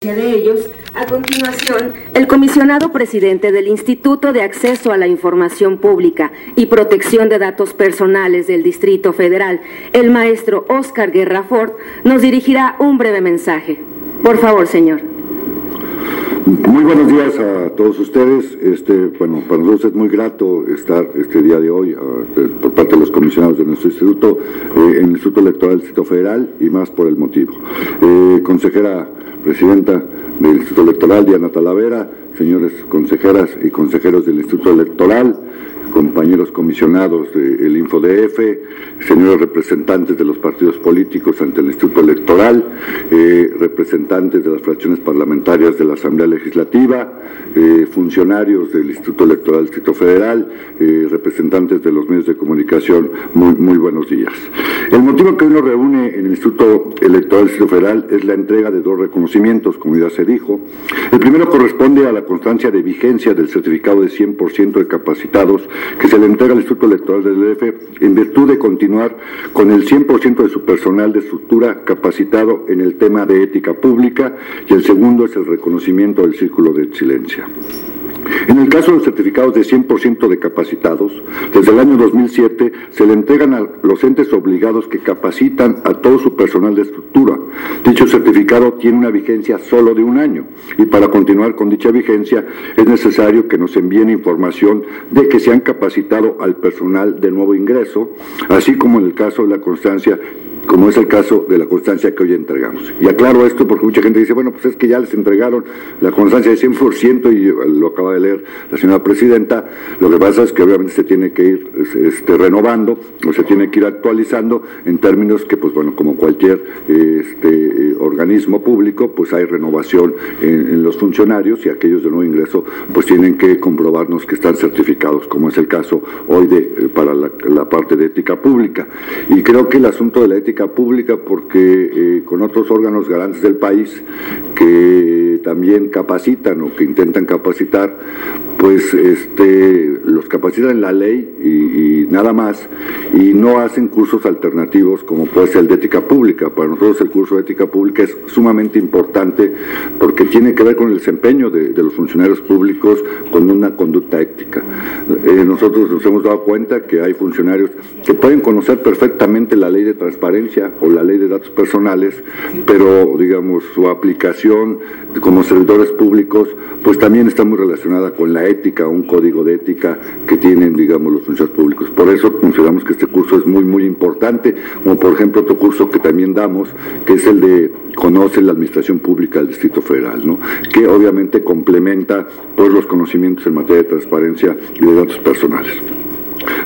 de ellos, a continuación, el comisionado presidente del Instituto de Acceso a la Información Pública y Protección de Datos Personales del Distrito Federal, el maestro Oscar Guerra Ford, nos dirigirá un breve mensaje. Por favor, señor. Muy buenos días a todos ustedes. Este, bueno, para nosotros es muy grato estar este día de hoy por parte de los comisionados de nuestro instituto, eh, en el Instituto Electoral del Distrito Federal y más por el motivo. Eh, consejera presidenta del Instituto Electoral, Diana Talavera, señores consejeras y consejeros del Instituto Electoral, compañeros comisionados del InfoDF, señores representantes de los partidos políticos ante el Instituto Electoral, eh, representantes de las fracciones parlamentarias de la Asamblea Legislativa, eh, funcionarios del Instituto Electoral Distrito Federal, eh, representantes de los medios de comunicación, muy, buenos días. El motivo que hoy nos reúne en el Instituto Electoral Distrito Federal es la entrega de dos reconocimientos, como ya se dijo. El primero corresponde a la constancia de vigencia del certificado de 100% de capacitados que se le entrega al Instituto Electoral del DF en virtud de continuar con el 100% de su personal de estructura capacitado en el tema de ética pública y el segundo es el reconocimiento del círculo de excelencia. En el caso de los certificados de 100% de capacitados, desde el año 2007 se le entregan a los entes obligados que capacitan a todo su personal de estructura. Dicho certificado tiene una vigencia solo de un año y para continuar con dicha vigencia es necesario que nos envíen información de que se han capacitado al personal de nuevo ingreso, así como en el caso de la constancia como es el caso de la constancia que hoy entregamos. Y aclaro esto porque mucha gente dice, bueno, pues es que ya les entregaron la constancia de 100% y lo acaba de leer la señora presidenta. Lo que pasa es que obviamente se tiene que ir este, renovando o se tiene que ir actualizando en términos que, pues bueno, como cualquier este, organismo público, pues hay renovación en, los funcionarios y aquellos de nuevo ingreso, pues tienen que comprobarnos que están certificados, como es el caso hoy de, eh, para la parte de ética pública. Y creo que el asunto de la ética pública porque eh, con otros órganos garantes del país que también capacitan o que intentan capacitar, pues este, los capacitan en la ley y, nada más, y no hacen cursos alternativos como puede ser el de ética pública. Para nosotros el curso de ética pública es sumamente importante porque tiene que ver con el desempeño de, los funcionarios públicos con una conducta ética. Eh, nosotros nos hemos dado cuenta que hay funcionarios que pueden conocer perfectamente la ley de transparencia o la ley de datos personales, pero digamos su aplicación como servidores públicos pues también está muy relacionada con la ética, un código de ética que tienen, digamos, los funcionarios públicos. Por eso consideramos que este curso es muy, muy importante, como por ejemplo otro curso que también damos, que es el de Conoce la Administración Pública del Distrito Federal, ¿no? que obviamente complementa pues, los conocimientos en materia de transparencia y de datos personales.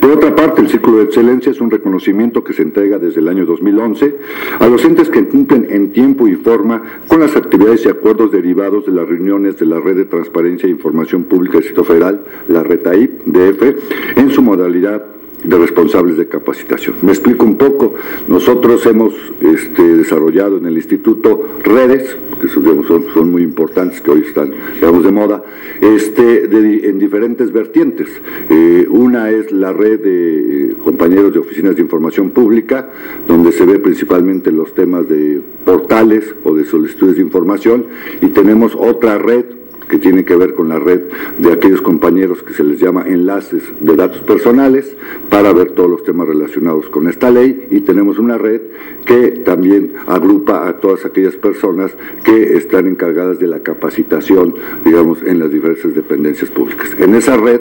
Por otra parte, el Círculo de Excelencia es un reconocimiento que se entrega desde el año 2011 a los entes que cumplen en tiempo y forma con las actividades y acuerdos derivados de las reuniones de la Red de Transparencia e Información Pública del Distrito Federal, la RETAIP, DF, en su modalidad de responsables de capacitación. Me explico un poco. Nosotros hemos este, desarrollado en el instituto redes, que son, muy importantes, que hoy están, digamos, de moda, este, en diferentes vertientes. Eh, una es la red de compañeros de oficinas de información pública, donde se ve principalmente los temas de portales o de solicitudes de información, y tenemos otra red que tiene que ver con la red de aquellos compañeros que se les llama enlaces de datos personales para ver todos los temas relacionados con esta ley y tenemos una red que también agrupa a todas aquellas personas que están encargadas de la capacitación, digamos, en las diversas dependencias públicas. En esa red,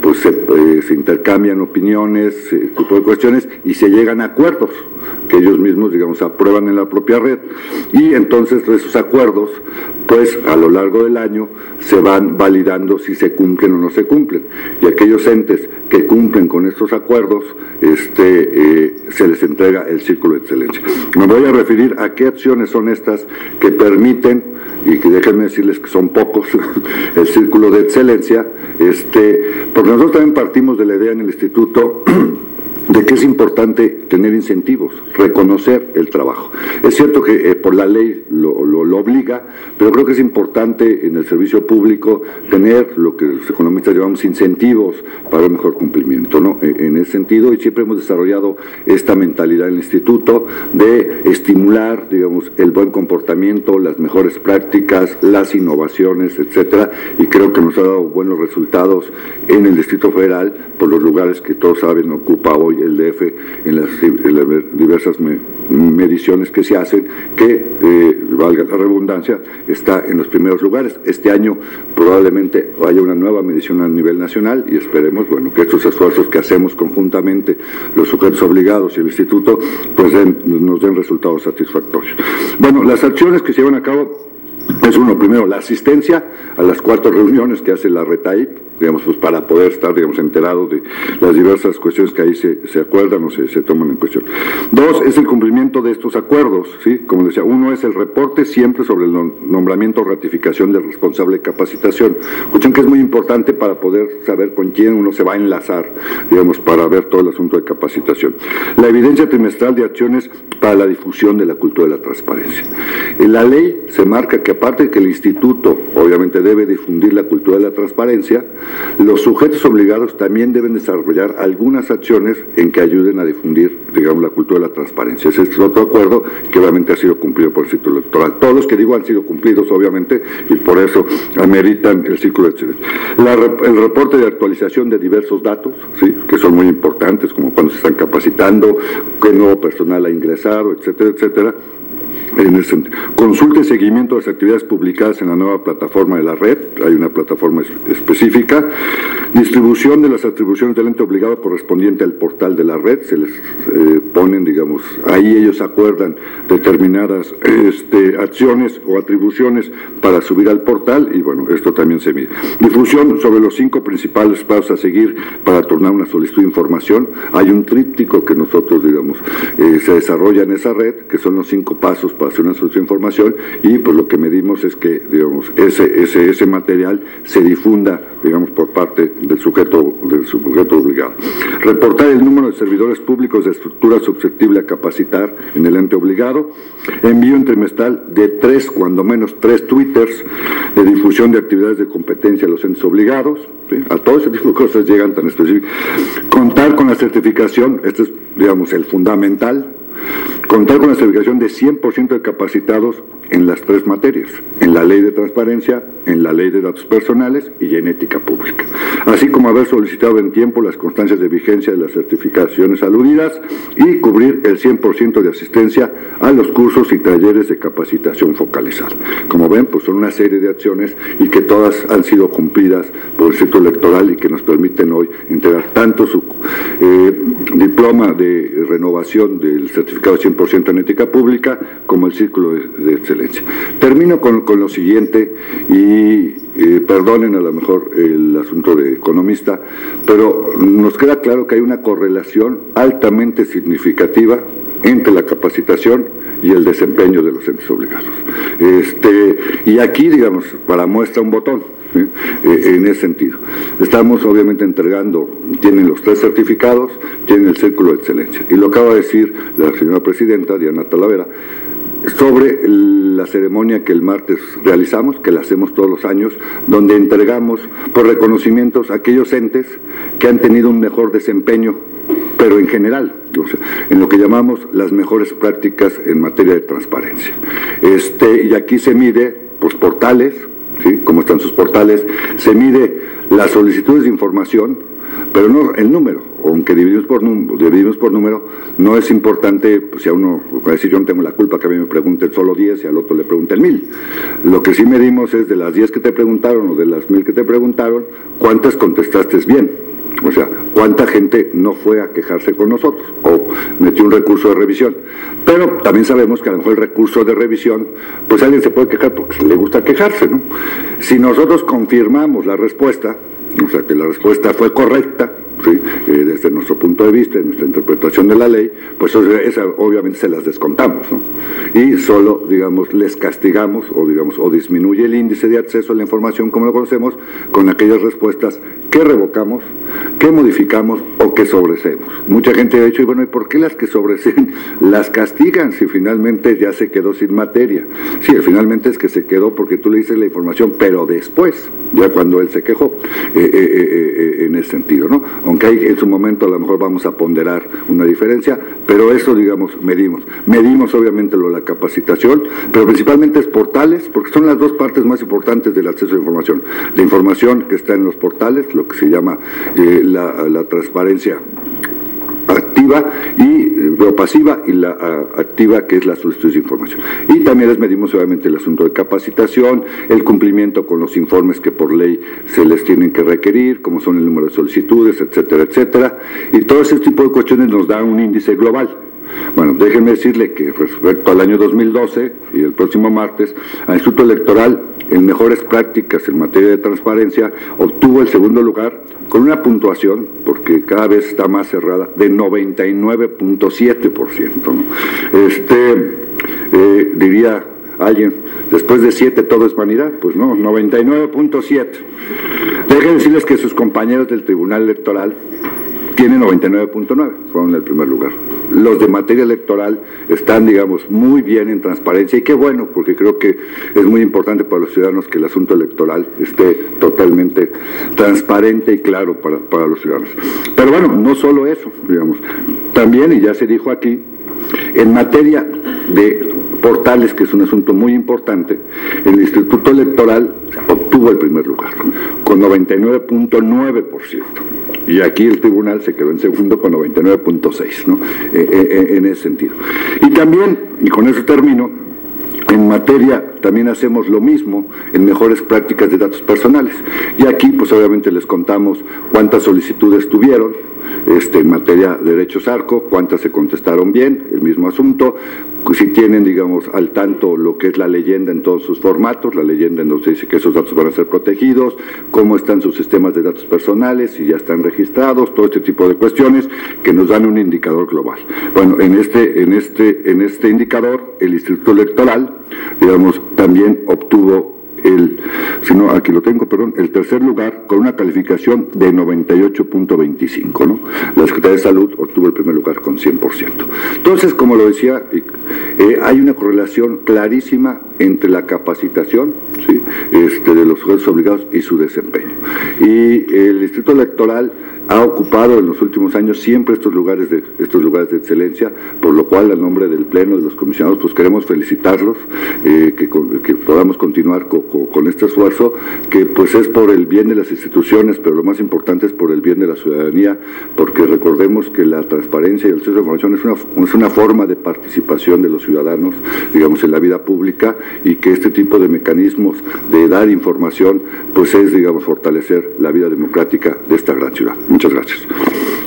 pues se, eh, intercambian opiniones, eh, tipo de cuestiones y se llegan a acuerdos que ellos mismos, digamos, aprueban en la propia red y entonces esos acuerdos, pues a lo largo del año se van validando si se cumplen o no se cumplen. Y aquellos entes que cumplen con estos acuerdos, este, eh, se les entrega el círculo de excelencia. Me voy a referir a qué acciones son estas que permiten, y que déjenme decirles que son pocos, el círculo de excelencia, este, porque nosotros también partimos de la idea en el instituto de que es importante tener incentivos, reconocer el trabajo. Es cierto que eh, por la ley lo, lo, obliga, pero creo que es importante en el servicio público tener lo que los economistas llamamos incentivos para el mejor cumplimiento, ¿no? E, en ese sentido, y siempre hemos desarrollado esta mentalidad en el instituto de estimular, digamos, el buen comportamiento, las mejores prácticas, las innovaciones, etcétera, y creo que nos ha dado buenos resultados en el Distrito Federal por los lugares que todos saben ocupa hoy el DF en las, diversas mediciones que se hacen, que, eh, valga la redundancia, está en los primeros lugares. Este año probablemente haya una nueva medición a nivel nacional y esperemos, bueno, que estos esfuerzos que hacemos conjuntamente los sujetos obligados y el instituto, pues nos den resultados satisfactorios. Bueno, las acciones que se llevan a cabo es uno, primero, la asistencia a las cuatro reuniones que hace la RETAIP, digamos, pues para poder estar, digamos, enterados de las diversas cuestiones que ahí se, se acuerdan o se, se, toman en cuestión. Dos, es el cumplimiento de estos acuerdos, ¿sí? Como decía, uno es el reporte siempre sobre el nombramiento o ratificación del responsable de capacitación, cuestión que es muy importante para poder saber con quién uno se va a enlazar, digamos, para ver todo el asunto de capacitación. La evidencia trimestral de acciones para la difusión de la cultura de la transparencia. En la ley se marca que aparte de que el instituto, obviamente, debe difundir la cultura de la transparencia, los sujetos obligados también deben desarrollar algunas acciones en que ayuden a difundir, digamos, la cultura de la transparencia. Ese es otro acuerdo que obviamente ha sido cumplido por el círculo electoral. Todos los que digo han sido cumplidos, obviamente, y por eso ameritan el círculo electoral. el reporte de actualización de diversos datos, ¿sí? que son muy importantes, como cuando se están capacitando, qué nuevo personal ha ingresado, etcétera, etcétera en Consulta y seguimiento de las actividades publicadas en la nueva plataforma de la red, hay una plataforma específica. Distribución de las atribuciones del ente obligado correspondiente al portal de la red, se les eh, ponen, digamos, ahí ellos acuerdan determinadas este, acciones o atribuciones para subir al portal y bueno, esto también se mide. Difusión sobre los cinco principales pasos a seguir para tornar una solicitud de información. Hay un tríptico que nosotros, digamos, eh, se desarrolla en esa red, que son los cinco pasos para hacer una solicitud de información y pues lo que medimos es que, digamos, ese, ese, ese material se difunda, digamos, por parte del sujeto, del sujeto obligado. Reportar el número de servidores públicos de estructura susceptible a capacitar en el ente obligado. Envío trimestral de tres, cuando menos tres twitters de difusión de actividades de competencia a los entes obligados. A todo ese tipo de cosas llegan tan específicas. Contar con la certificación, este es, digamos, el fundamental Contar con la certificación de 100% de capacitados en las tres materias, en la ley de transparencia, en la ley de datos personales y en ética pública, así como haber solicitado en tiempo las constancias de vigencia de las certificaciones aludidas y cubrir el 100% de asistencia a los cursos y talleres de capacitación focalizada. Como ven, pues son una serie de acciones y que todas han sido cumplidas por el Centro Electoral y que nos permiten hoy entregar tanto su eh, diploma de renovación del certificado 100% en ética pública como el círculo de, excelencia. Termino con, con lo siguiente y eh, perdonen a lo mejor el asunto de economista, pero nos queda claro que hay una correlación altamente significativa entre la capacitación y el desempeño de los entes obligados. Este, y aquí, digamos, para muestra un botón, ¿eh? En ese sentido. Estamos obviamente entregando, tienen los tres certificados, tienen el círculo de excelencia. Y lo acaba de decir la señora presidenta, Diana Talavera, sobre la ceremonia que el martes realizamos, que la hacemos todos los años, donde entregamos por reconocimientos aquellos entes que han tenido un mejor desempeño, pero en general, en lo que llamamos las mejores prácticas en materia de transparencia. Este, y aquí se mide pues, portales, ¿sí? cómo están sus portales, se mide las solicitudes de información, pero no el número, aunque dividimos por, dividimos por número, no es importante, pues, si a uno, decir yo no tengo la culpa que a mí me pregunten solo 10 y al otro le pregunten mil. Lo que sí medimos es de las 10 que te preguntaron o de las mil que te preguntaron, cuántas contestaste bien. O sea, cuánta gente no fue a quejarse con nosotros o metió un recurso de revisión. Pero también sabemos que a lo mejor el recurso de revisión, pues alguien se puede quejar porque le gusta quejarse, ¿no? Si nosotros confirmamos la respuesta, o sea que la respuesta fue correcta, eh, desde nuestro punto de vista, en nuestra interpretación de la ley, pues esa, obviamente se las descontamos. Y solo, digamos, les castigamos o, digamos, o disminuye el índice de acceso a la información como lo conocemos con aquellas respuestas que revocamos, que modificamos o que sobresemos. Mucha gente ha dicho, y bueno, ¿y por qué las que sobreseen las castigan si finalmente ya se quedó sin materia? Sí, finalmente es que se quedó porque tú le dices la información, pero después, ya cuando él se quejó, eh, eh, eh, en ese sentido, ¿no? Aunque en su momento a lo mejor vamos a ponderar una diferencia, pero eso, digamos, medimos. Medimos obviamente lo la capacitación, pero principalmente es portales, porque son las dos partes más importantes del acceso a información. La información que está en los portales, lo que se llama la, transparencia activa y o pasiva y la activa que es la solicitud de información. Y también les medimos obviamente el asunto de capacitación, el cumplimiento con los informes que por ley se les tienen que requerir, como son el número de solicitudes, etcétera, etcétera. Y todo ese tipo de cuestiones nos da un índice global. Bueno, déjenme decirle que respecto al año 2012 y el próximo martes, al Instituto Electoral, en mejores prácticas en materia de transparencia, obtuvo el segundo lugar con una puntuación, porque cada vez está más cerrada, de 99.7%. Este, eh, diría alguien, después de 7 todo es vanidad, pues no, 99.7. Déjenme decirles que sus compañeros del Tribunal Electoral tienen 99.9, fueron el primer lugar. Los de materia electoral están, digamos, muy bien en transparencia y qué bueno, porque creo que es muy importante para los ciudadanos que el asunto electoral esté totalmente transparente y claro para, para los ciudadanos. Pero bueno, no solo eso, digamos, también, y ya se dijo aquí, en materia de portales, que es un asunto muy importante, el Instituto Electoral obtuvo el primer lugar, con 99.9%. Y aquí el tribunal se quedó en segundo con 99.6, ¿no? Eh, eh, eh, en ese sentido. Y también, y con eso termino, en materia también hacemos lo mismo en mejores prácticas de datos personales. Y aquí, pues obviamente les contamos cuántas solicitudes tuvieron este, en materia de derechos ARCO, cuántas se contestaron bien, el mismo asunto, si tienen, digamos, al tanto lo que es la leyenda en todos sus formatos, la leyenda nos dice que esos datos van a ser protegidos, cómo están sus sistemas de datos personales, si ya están registrados, todo este tipo de cuestiones que nos dan un indicador global. Bueno, en este, en este, en este indicador, el Instituto Electoral, digamos, también obtuvo el, si no, aquí lo tengo, perdón, el tercer lugar con una calificación de 98.25, ¿no? La Secretaría de Salud obtuvo el primer lugar con 100%. Entonces, como lo decía, eh, hay una correlación clarísima entre la capacitación ¿sí? este, de los jueces obligados y su desempeño. Y el Distrito Electoral ha ocupado en los últimos años siempre estos lugares de estos lugares de excelencia, por lo cual a nombre del pleno de los comisionados pues queremos felicitarlos, eh, que, podamos continuar con, este esfuerzo, que pues es por el bien de las instituciones, pero lo más importante es por el bien de la ciudadanía, porque recordemos que la transparencia y el acceso a la información es una, es una forma de participación de los ciudadanos, digamos, en la vida pública y que este tipo de mecanismos de dar información pues es, digamos, fortalecer la vida democrática de esta gran ciudad. Muchas gracias.